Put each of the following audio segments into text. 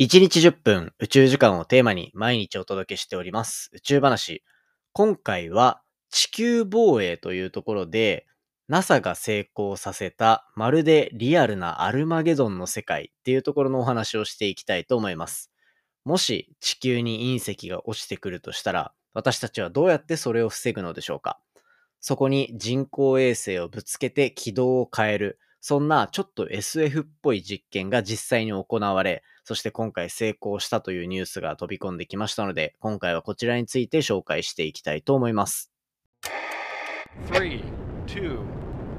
1日10分宇宙時間をテーマに毎日お届けしております宇宙話。今回は地球防衛というところで NASA が成功させたまるでリアルなアルマゲドンの世界っていうところのお話をしていきたいと思います。もし地球に隕石が落ちてくるとしたら私たちはどうやってそれを防ぐのでしょうかそこに人工衛星をぶつけて軌道を変えるそんなちょっと SF っぽい実験が実際に行われ、そして今回成功したというニュースが飛び込んできましたので、今回はこちらについて紹介していきたいと思います。Three, two,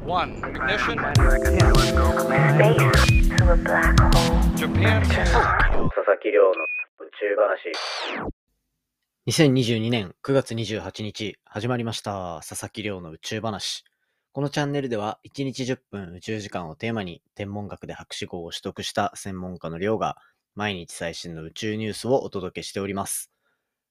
one. Ignition. Space to a black hole. Japan. 佐々木亮の宇宙話。2022年9月28日、始まりました。佐々木亮の宇宙話。このチャンネルでは1日10分宇宙時間をテーマに天文学で博士号を取得した専門家の亮が毎日最新の宇宙ニュースをお届けしております。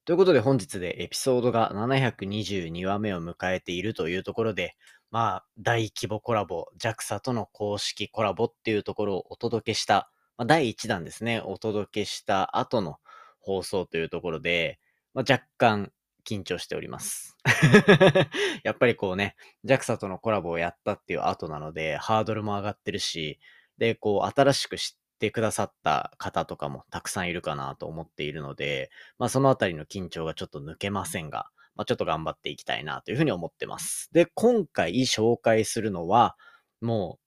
ということで本日でエピソードが722話目を迎えているというところで、まあ大規模コラボ、JAXA との公式コラボっていうところをお届けした、まあ、第1弾ですね、お届けした後の放送というところで、まあ、若干緊張しております。やっぱりこうね、JAXA とのコラボをやったっていう後なので、ハードルも上がってるし、で、こう、新しく知ってくださった方とかもたくさんいるかなと思っているので、まあ、そのあたりの緊張がちょっと抜けませんが、まあ、ちょっと頑張っていきたいなというふうに思ってます。で、今回紹介するのは、も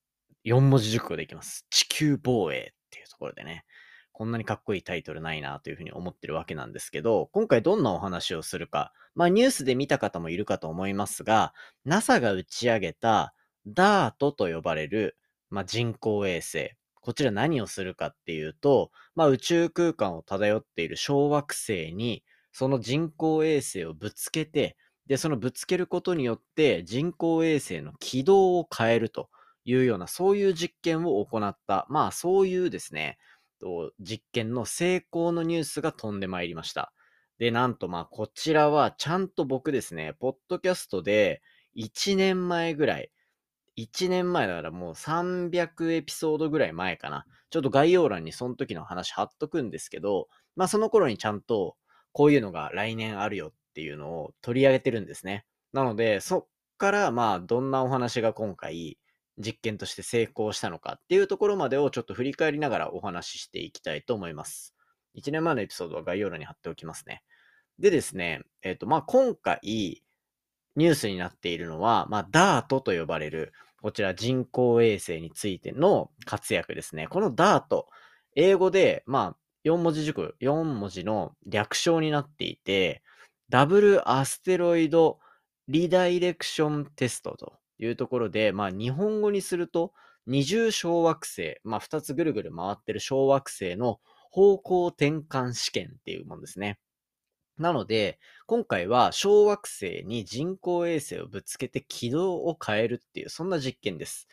う、4文字熟語でいきます。地球防衛っていうところでね、こんなにかっこいいタイトルないなというふうに思ってるわけなんですけど、今回どんなお話をするか、まあニュースで見た方もいるかと思いますが、NASA が打ち上げた DART と呼ばれる、まあ、人工衛星。こちら何をするかっていうと、まあ宇宙空間を漂っている小惑星に、その人工衛星をぶつけて、で、そのぶつけることによって人工衛星の軌道を変えるというような、そういう実験を行った、まあそういうですね、と実験の成功のニュースが飛んでまいりました。で、なんとまあこちらはちゃんと僕ですね、ポッドキャストで1年前ぐらい、1年前だからもう300エピソードぐらい前かな。ちょっと概要欄にその時の話貼っとくんですけど、まあその頃にちゃんとこういうのが来年あるよっていうのを取り上げてるんですね。なので、そっからまあどんなお話が今回実験として成功したのかっていうところまでをちょっと振り返りながらお話ししていきたいと思います。1年前のエピソードは概要欄に貼っておきますね。でですね、えっ、と、まあ、今回、ニュースになっているのは、まあ、DART と呼ばれる、こちら人工衛星についての活躍ですね。この DART、英語で、まあ、4文字熟、4文字の略称になっていて、ダブルアステロイドリダイレクションテストというところで、まあ、日本語にすると、二重小惑星、まあ、2つぐるぐる回ってる小惑星の方向転換試験っていうものですね。なので、今回は小惑星に人工衛星をぶつけて軌道を変えるっていう、そんな実験です。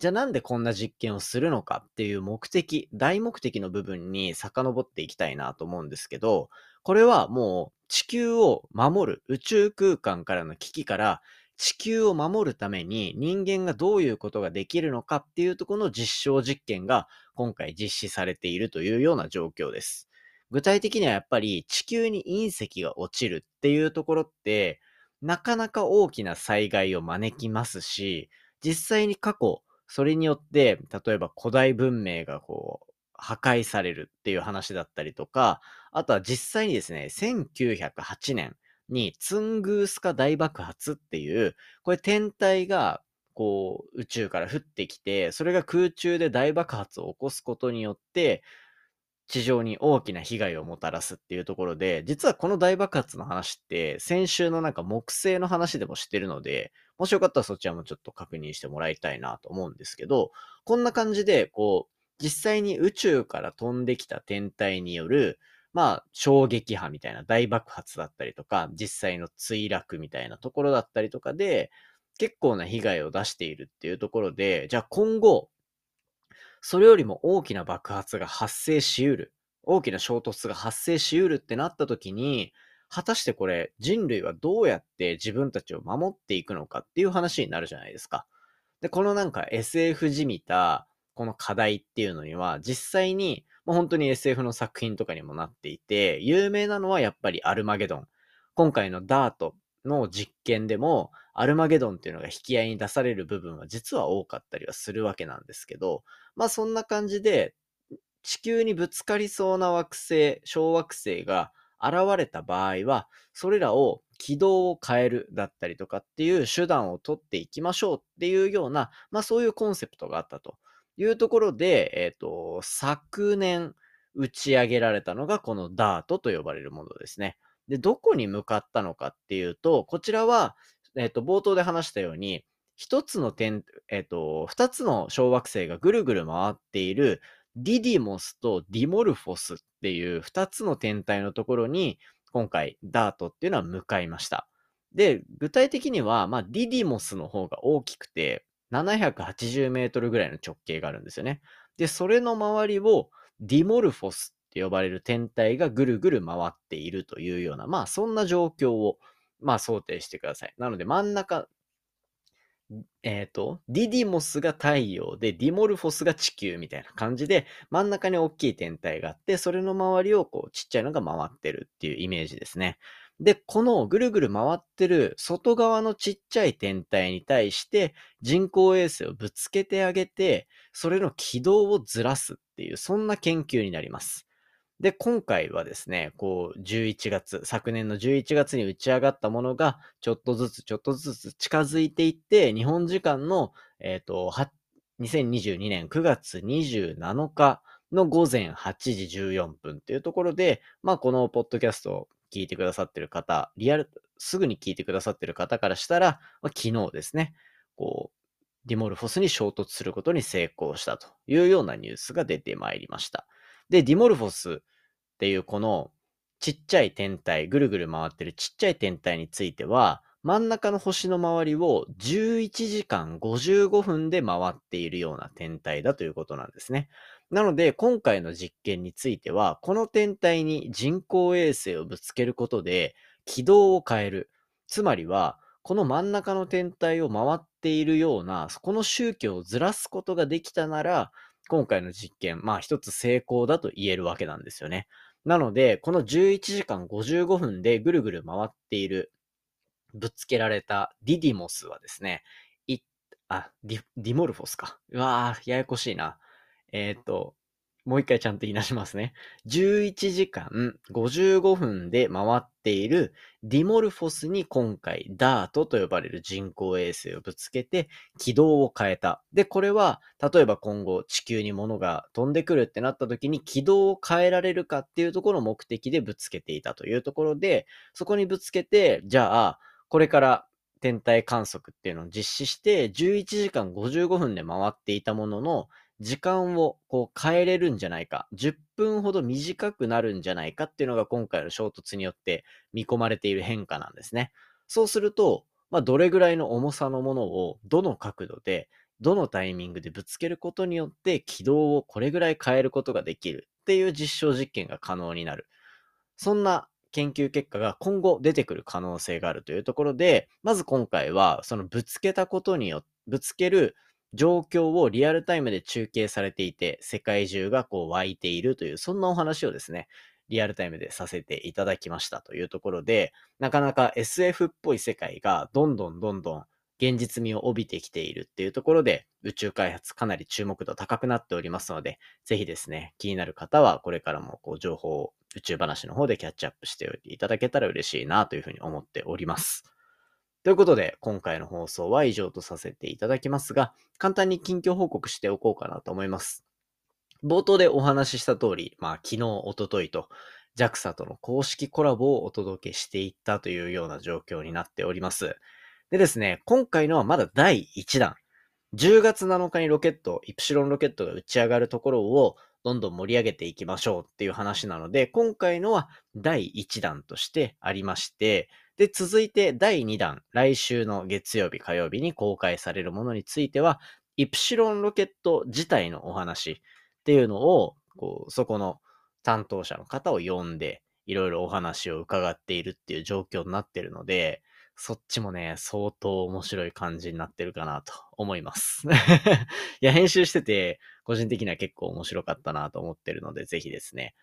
じゃあなんでこんな実験をするのかっていう目的、大目的の部分に遡っていきたいなと思うんですけど、これはもう地球を守る、宇宙空間からの危機から地球を守るために人間がどういうことができるのかっていうところの実証実験が今回実施されているというような状況です。具体的にはやっぱり地球に隕石が落ちるっていうところってなかなか大きな災害を招きますし、実際に過去それによって例えば古代文明がこう破壊されるっていう話だったりとか、あとは実際にですね、1908年にツングースカ大爆発っていう、これ天体がこう宇宙から降ってきて、それが空中で大爆発を起こすことによって、地上に大きな被害をもたらすっていうところで、実はこの大爆発の話って、先週のなんか木星の話でもしてるので、もしよかったらそちらもちょっと確認してもらいたいなと思うんですけど、こんな感じで、こう、実際に宇宙から飛んできた天体による、まあ、衝撃波みたいな大爆発だったりとか、実際の墜落みたいなところだったりとかで、結構な被害を出しているっていうところで、じゃあ今後、それよりも大きな爆発が発生しうる、大きな衝突が発生しうるってなった時に、果たしてこれ人類はどうやって自分たちを守っていくのかっていう話になるじゃないですか。で、このなんか SF じみたこの課題っていうのには実際にまあ、本当に SF の作品とかにもなっていて、有名なのはやっぱりアルマゲドン。今回のダートの実験でも、アルマゲドンっていうのが引き合いに出される部分は実は多かったりはするわけなんですけど、まあそんな感じで、地球にぶつかりそうな惑星、小惑星が現れた場合は、それらを軌道を変えるだったりとかっていう手段を取っていきましょうっていうような、まあそういうコンセプトがあったというところで、えっ、ー、と、昨年打ち上げられたのがこの DART と呼ばれるものですね。で、どこに向かったのかっていうと、こちらは、えっ、ー、と、冒頭で話したように、一つの点、えっ、ー、と、二つの小惑星がぐるぐる回っているディディモスとディモルフォスっていう二つの天体のところに、今回、ダートっていうのは向かいました。で、具体的には、まあ、ディディモスの方が大きくて、780メートルぐらいの直径があるんですよね。で、それの周りをディモルフォスって呼ばれる天体がぐるぐる回っているというような、まあそんな状況を、まあ想定してください。なので真ん中、えっ、ー、と、ディディモスが太陽で、ディモルフォスが地球みたいな感じで、真ん中に大きい天体があって、それの周りをこうちっちゃいのが回ってるっていうイメージですね。で、このぐるぐる回ってる外側のちっちゃい天体に対して人工衛星をぶつけてあげて、それの軌道をずらすっていう、そんな研究になります。で、今回はですね、こう、11月、昨年の11月に打ち上がったものが、ちょっとずつちょっとずつ近づいていって、日本時間の、えっ、ー、と、2022年9月27日の午前8時14分というところで、まあ、このポッドキャスト聞いてくださってる方、リアル、すぐに聞いてくださってる方からしたら、まあ、昨日ですね、こう、ディモルフォスに衝突することに成功したというようなニュースが出てまいりました。で、ディモルフォスっていうこのちっちゃい天体、ぐるぐる回ってるちっちゃい天体については、真ん中の星の周りを11時間55分で回っているような天体だということなんですね。なので、今回の実験については、この天体に人工衛星をぶつけることで軌道を変える。つまりは、この真ん中の天体を回っているような、そこの宗教をずらすことができたなら、今回の実験、まあ一つ成功だと言えるわけなんですよね。なので、この11時間55分でぐるぐる回っている、ぶつけられたディディモスはですね、い、あ、ディ、ディモルフォスか。うわぁ、ややこしいな。えっ、ー、と、もう一回ちゃんと言い出しますね。11時間55分で回っているディモルフォスに今回ダートと呼ばれる人工衛星をぶつけて軌道を変えた。で、これは例えば今後地球に物が飛んでくるってなった時に軌道を変えられるかっていうところを目的でぶつけていたというところで、そこにぶつけて、じゃあ、これから天体観測っていうのを実施して11時間55分で回っていたものの時間をこう変えれるんじゃないか、10分ほど短くなるんじゃないかっていうのが今回の衝突によって見込まれている変化なんですね。そうすると、まあ、どれぐらいの重さのものをどの角度で、どのタイミングでぶつけることによって軌道をこれぐらい変えることができるっていう実証実験が可能になる。そんな研究結果が今後出てくる可能性があるというところで、まず今回はそのぶつけたことによって、ぶつける状況をリアルタイムで中継されていて、世界中がこう湧いているという、そんなお話をですね、リアルタイムでさせていただきましたというところで、なかなか SF っぽい世界がどんどんどんどん現実味を帯びてきているっていうところで、宇宙開発かなり注目度高くなっておりますので、ぜひですね、気になる方はこれからもこう情報を宇宙話の方でキャッチアップしておいていただけたら嬉しいなというふうに思っております。ということで、今回の放送は以上とさせていただきますが、簡単に近況報告しておこうかなと思います。冒頭でお話しした通り、まあ昨日、おとといと JAXA との公式コラボをお届けしていったというような状況になっております。でですね、今回のはまだ第1弾。10月7日にロケット、イプシロンロケットが打ち上がるところをどんどん盛り上げていきましょうっていう話なので、今回のは第1弾としてありまして、で、続いて第2弾、来週の月曜日、火曜日に公開されるものについては、イプシロンロケット自体のお話っていうのを、こう、そこの担当者の方を呼んで、いろいろお話を伺っているっていう状況になってるので、そっちもね、相当面白い感じになってるかなと思います。いや、編集してて、個人的には結構面白かったなと思ってるので、ぜひですね、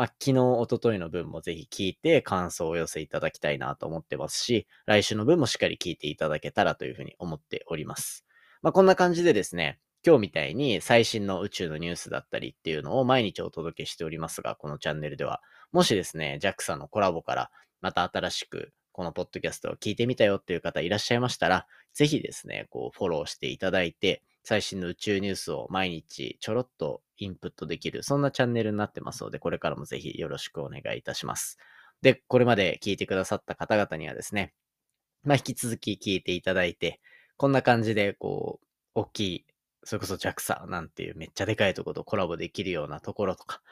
まあ、昨日、一昨日の分もぜひ聞いて感想をお寄せいただきたいなと思ってますし、来週の分もしっかり聞いていただけたらというふうに思っております。まあ、こんな感じでですね、今日みたいに最新の宇宙のニュースだったりっていうのを毎日お届けしておりますが、このチャンネルでは、もしですね、JAXA のコラボからまた新しくこのポッドキャストを聞いてみたよっていう方いらっしゃいましたら、ぜひですね、こうフォローしていただいて、最新の宇宙ニュースを毎日ちょろっとインプットできる、そんなチャンネルになってますので、これからもぜひよろしくお願いいたします。で、これまで聞いてくださった方々にはですね、まあ、引き続き聞いていただいて、こんな感じで、こう、大きい、それこそ JAXA なんていうめっちゃでかいとことコラボできるようなところとか、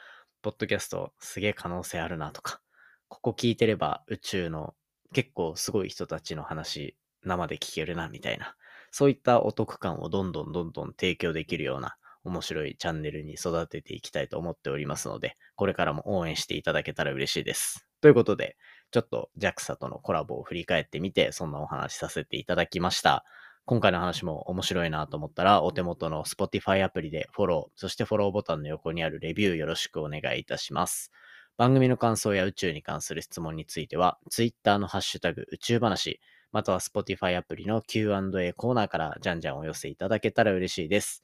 ポッドキャストすげえ可能性あるなとか、ここ聞いてれば宇宙の結構すごい人たちの話生で聞けるなみたいな、そういったお得感をどんどんどんどん提供できるような面白いチャンネルに育てていきたいと思っておりますので、これからも応援していただけたら嬉しいです。ということで、ちょっと JAXA とのコラボを振り返ってみて、そんなお話しさせていただきました。今回の話も面白いなと思ったら、お手元の Spotify アプリでフォロー、そしてフォローボタンの横にあるレビューよろしくお願いいたします。番組の感想や宇宙に関する質問については、Twitter のハッシュタグ宇宙話、または Spotify アプリの Q&A コーナーからじゃんじゃんお寄せいただけたら嬉しいです。